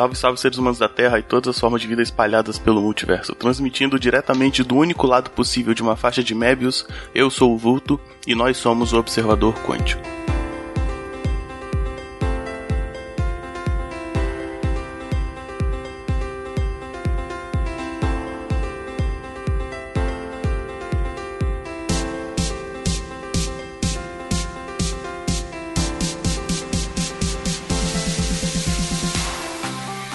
Salve, salve seres humanos da Terra e todas as formas de vida espalhadas pelo multiverso. Transmitindo diretamente do único lado possível de uma faixa de Mébius, eu sou o Vulto e nós somos o Observador Quântico.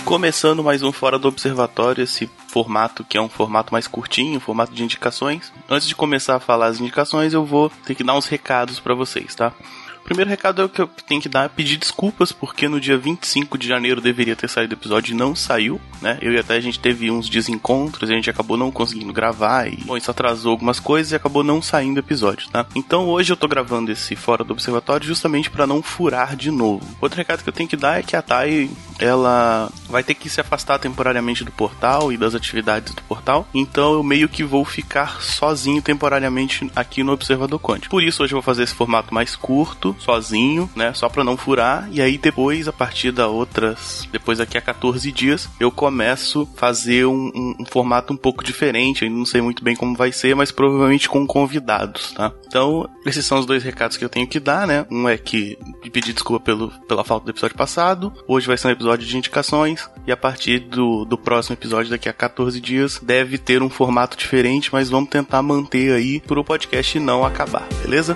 Começando mais um Fora do Observatório, esse formato que é um formato mais curtinho, um formato de indicações. Antes de começar a falar as indicações, eu vou ter que dar uns recados para vocês, tá? Primeiro recado é que eu tenho que dar é pedir desculpas, porque no dia 25 de janeiro deveria ter saído o episódio e não saiu, né? Eu e até a gente teve uns desencontros, a gente acabou não conseguindo gravar e, bom, isso atrasou algumas coisas e acabou não saindo o episódio, tá? Então hoje eu tô gravando esse Fora do Observatório justamente para não furar de novo. Outro recado que eu tenho que dar é que a Thay, ela vai ter que se afastar temporariamente do portal e das atividades do portal, então eu meio que vou ficar sozinho temporariamente aqui no Observador Quântico. Por isso hoje eu vou fazer esse formato mais curto, sozinho, né? Só pra não furar. E aí depois, a partir da outras. Depois daqui a 14 dias, eu começo a fazer um, um, um, formato um pouco diferente. Eu não sei muito bem como vai ser, mas provavelmente com convidados, tá? Então, esses são os dois recados que eu tenho que dar, né? Um é que pedir desculpa pelo, pela falta do episódio passado. Hoje vai ser um episódio de indicações. E a partir do, do próximo episódio, daqui a 14 dias, deve ter um formato diferente, mas vamos tentar manter aí pro podcast não acabar, beleza?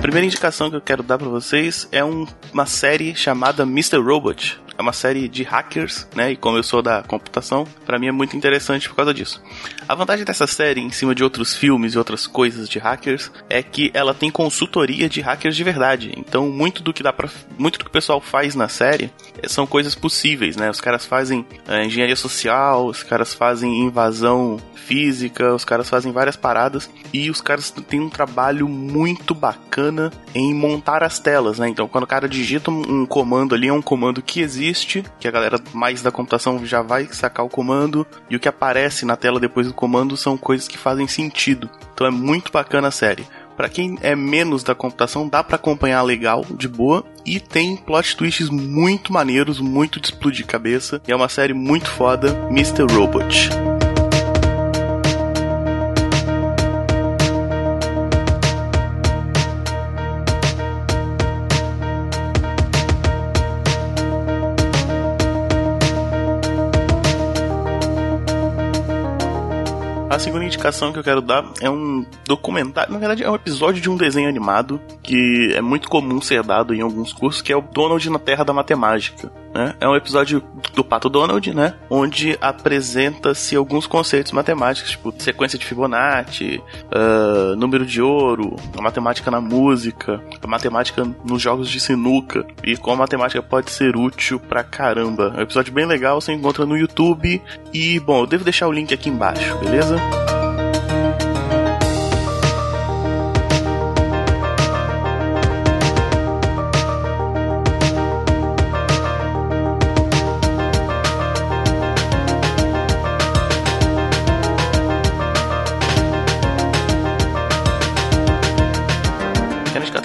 Primeira indicação que eu quero dar para vocês é um, uma série chamada Mr. Robot. É uma série de hackers, né? E como eu sou da computação, para mim é muito interessante por causa disso. A vantagem dessa série, em cima de outros filmes e outras coisas de hackers, é que ela tem consultoria de hackers de verdade. Então, muito do que dá para, muito do que o pessoal faz na série eh, são coisas possíveis, né? Os caras fazem é, engenharia social, os caras fazem invasão física, os caras fazem várias paradas e os caras têm um trabalho muito bacana em montar as telas, né? Então, quando o cara digita um comando ali, é um comando que existe, que a galera mais da computação já vai sacar o comando, e o que aparece na tela depois do comando são coisas que fazem sentido. Então é muito bacana a série. Para quem é menos da computação, dá para acompanhar legal, de boa, e tem plot twists muito maneiros, muito de explodir cabeça, e é uma série muito foda, Mr. Robot. A segunda indicação que eu quero dar é um documentário, na verdade é um episódio de um desenho animado que é muito comum ser dado em alguns cursos, que é o Donald na Terra da Matemática. Né? É um episódio do Pato Donald, né? Onde apresenta-se alguns conceitos matemáticos, tipo sequência de Fibonacci, uh, número de ouro, a matemática na música, a matemática nos jogos de sinuca e como a matemática pode ser útil pra caramba. É um episódio bem legal, você encontra no YouTube e, bom, eu devo deixar o link aqui embaixo, beleza?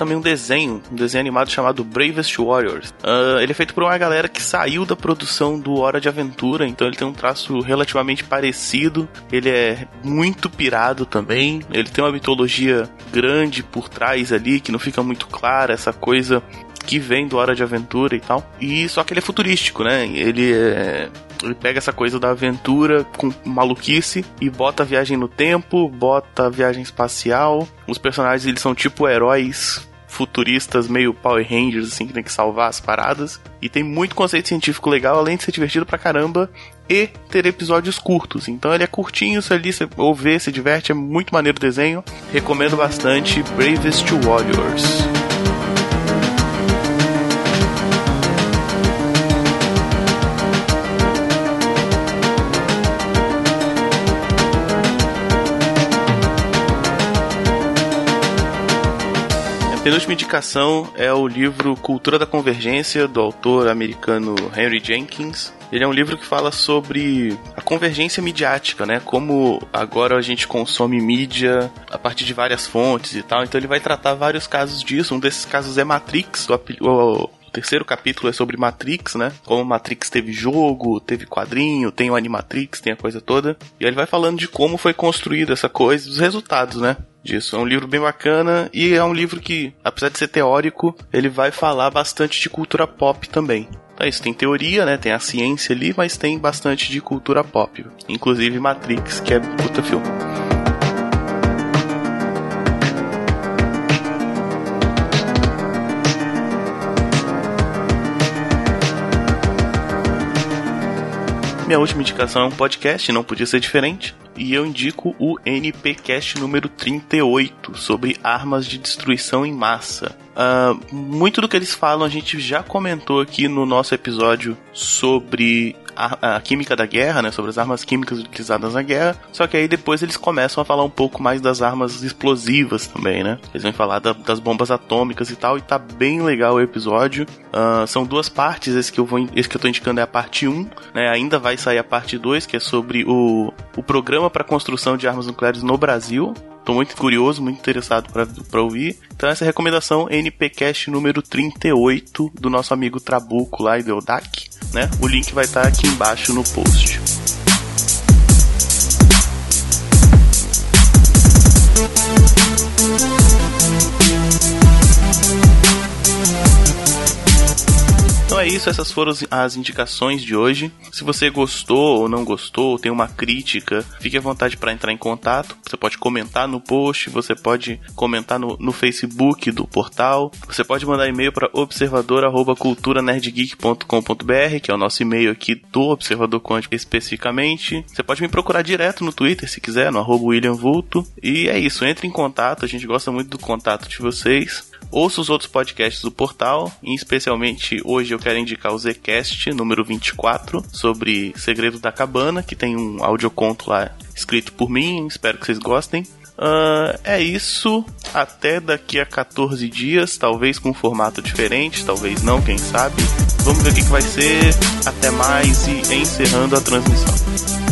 Também um desenho, um desenho animado chamado Bravest Warriors. Uh, ele é feito por uma galera que saiu da produção do Hora de Aventura, então ele tem um traço relativamente parecido. Ele é muito pirado também. Ele tem uma mitologia grande por trás ali que não fica muito clara, essa coisa que vem do Hora de Aventura e tal. E só que ele é futurístico, né? Ele é ele pega essa coisa da aventura com maluquice e bota a viagem no tempo, bota a viagem espacial. Os personagens eles são tipo heróis futuristas meio Power Rangers, assim, que tem que salvar as paradas. E tem muito conceito científico legal, além de ser divertido pra caramba e ter episódios curtos. Então ele é curtinho, você ali você ouve, se diverte, é muito maneiro o desenho. Recomendo bastante Bravest Warriors. Penúltima indicação é o livro Cultura da Convergência, do autor americano Henry Jenkins. Ele é um livro que fala sobre a convergência midiática, né? Como agora a gente consome mídia a partir de várias fontes e tal. Então ele vai tratar vários casos disso. Um desses casos é Matrix, o, terceiro capítulo é sobre Matrix, né? Como Matrix teve jogo, teve quadrinho, tem o Animatrix, tem a coisa toda. E aí ele vai falando de como foi construída essa coisa, dos resultados, né? Disso. É um livro bem bacana e é um livro que, apesar de ser teórico, ele vai falar bastante de cultura pop também. Então é isso, tem teoria, né? Tem a ciência ali, mas tem bastante de cultura pop. Inclusive Matrix, que é puta filme. Minha última indicação é um podcast, não podia ser diferente. E eu indico o NPcast número 38 sobre armas de destruição em massa. Uh, muito do que eles falam a gente já comentou aqui no nosso episódio sobre a, química da guerra, né, sobre as armas químicas utilizadas na guerra. Só que aí depois eles começam a falar um pouco mais das armas explosivas também, né? Eles vão falar da, das bombas atômicas e tal, e tá bem legal o episódio. Uh, são duas partes, esse que eu vou, esse que eu tô indicando é a parte 1, né? Ainda vai sair a parte 2, que é sobre o, o programa para construção de armas nucleares no Brasil. Tô muito curioso, muito interessado para ouvir. Então essa é a recomendação NPcast número 38 do nosso amigo Trabuco lá e do Eldac, né? O link vai estar tá aqui embaixo no post. Isso, essas foram as indicações de hoje. Se você gostou ou não gostou, tem uma crítica, fique à vontade para entrar em contato. Você pode comentar no post, você pode comentar no, no Facebook do portal, você pode mandar e-mail para observador@culturanerdgeek.com.br, que é o nosso e-mail aqui do Observador Quântico especificamente. Você pode me procurar direto no Twitter se quiser, no arroba William Vulto. E é isso, entre em contato, a gente gosta muito do contato de vocês. Ouça os outros podcasts do portal, e especialmente hoje eu quero indicar o Zcast número 24 sobre Segredo da Cabana, que tem um audioconto lá escrito por mim, espero que vocês gostem. Uh, é isso. Até daqui a 14 dias, talvez com um formato diferente, talvez não, quem sabe. Vamos ver o que, que vai ser. Até mais e encerrando a transmissão.